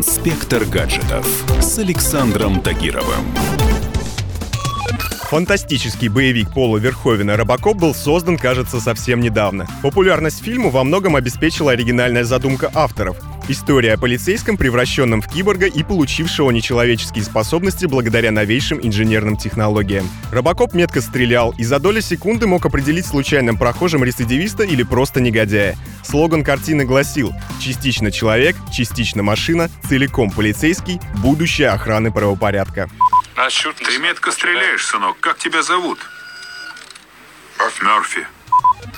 Инспектор гаджетов с Александром Тагировым. Фантастический боевик Пола Верховена «Робокоп» был создан, кажется, совсем недавно. Популярность фильму во многом обеспечила оригинальная задумка авторов. История о полицейском, превращенном в киборга и получившего нечеловеческие способности благодаря новейшим инженерным технологиям. Робокоп метко стрелял и за доли секунды мог определить случайным прохожим рецидивиста или просто негодяя. Слоган картины гласил «Частично человек, частично машина, целиком полицейский, будущее охраны правопорядка». Ты метко стреляешь, сынок. Как тебя зовут? Мерфи.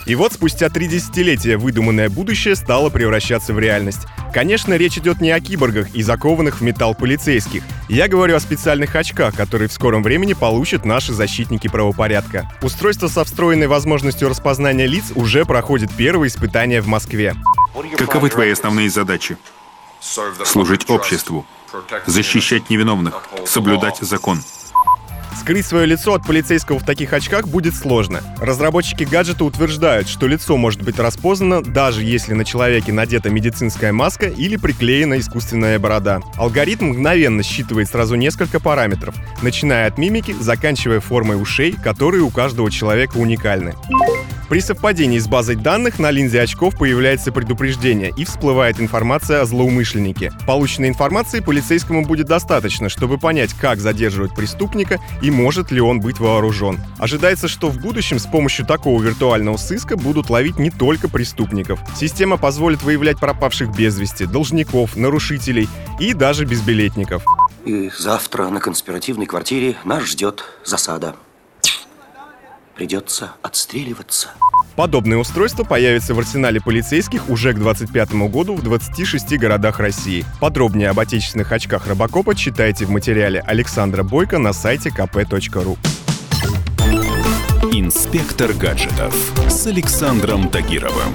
И вот спустя три десятилетия выдуманное будущее стало превращаться в реальность. Конечно, речь идет не о киборгах и закованных в металл полицейских. Я говорю о специальных очках, которые в скором времени получат наши защитники правопорядка. Устройство со встроенной возможностью распознания лиц уже проходит первые испытания в Москве. Каковы твои основные задачи? Служить обществу, защищать невиновных, соблюдать закон. Скрыть свое лицо от полицейского в таких очках будет сложно. Разработчики гаджета утверждают, что лицо может быть распознано, даже если на человеке надета медицинская маска или приклеена искусственная борода. Алгоритм мгновенно считывает сразу несколько параметров, начиная от мимики, заканчивая формой ушей, которые у каждого человека уникальны. При совпадении с базой данных на линзе очков появляется предупреждение и всплывает информация о злоумышленнике. Полученной информации полицейскому будет достаточно, чтобы понять, как задерживать преступника и может ли он быть вооружен. Ожидается, что в будущем с помощью такого виртуального сыска будут ловить не только преступников. Система позволит выявлять пропавших без вести, должников, нарушителей и даже безбилетников. И завтра на конспиративной квартире нас ждет засада. Придется отстреливаться. Подобное устройство появится в арсенале полицейских уже к 2025 году в 26 городах России. Подробнее об отечественных очках Робокопа читайте в материале Александра Бойко на сайте kp.ru. Инспектор гаджетов с Александром Тагировым.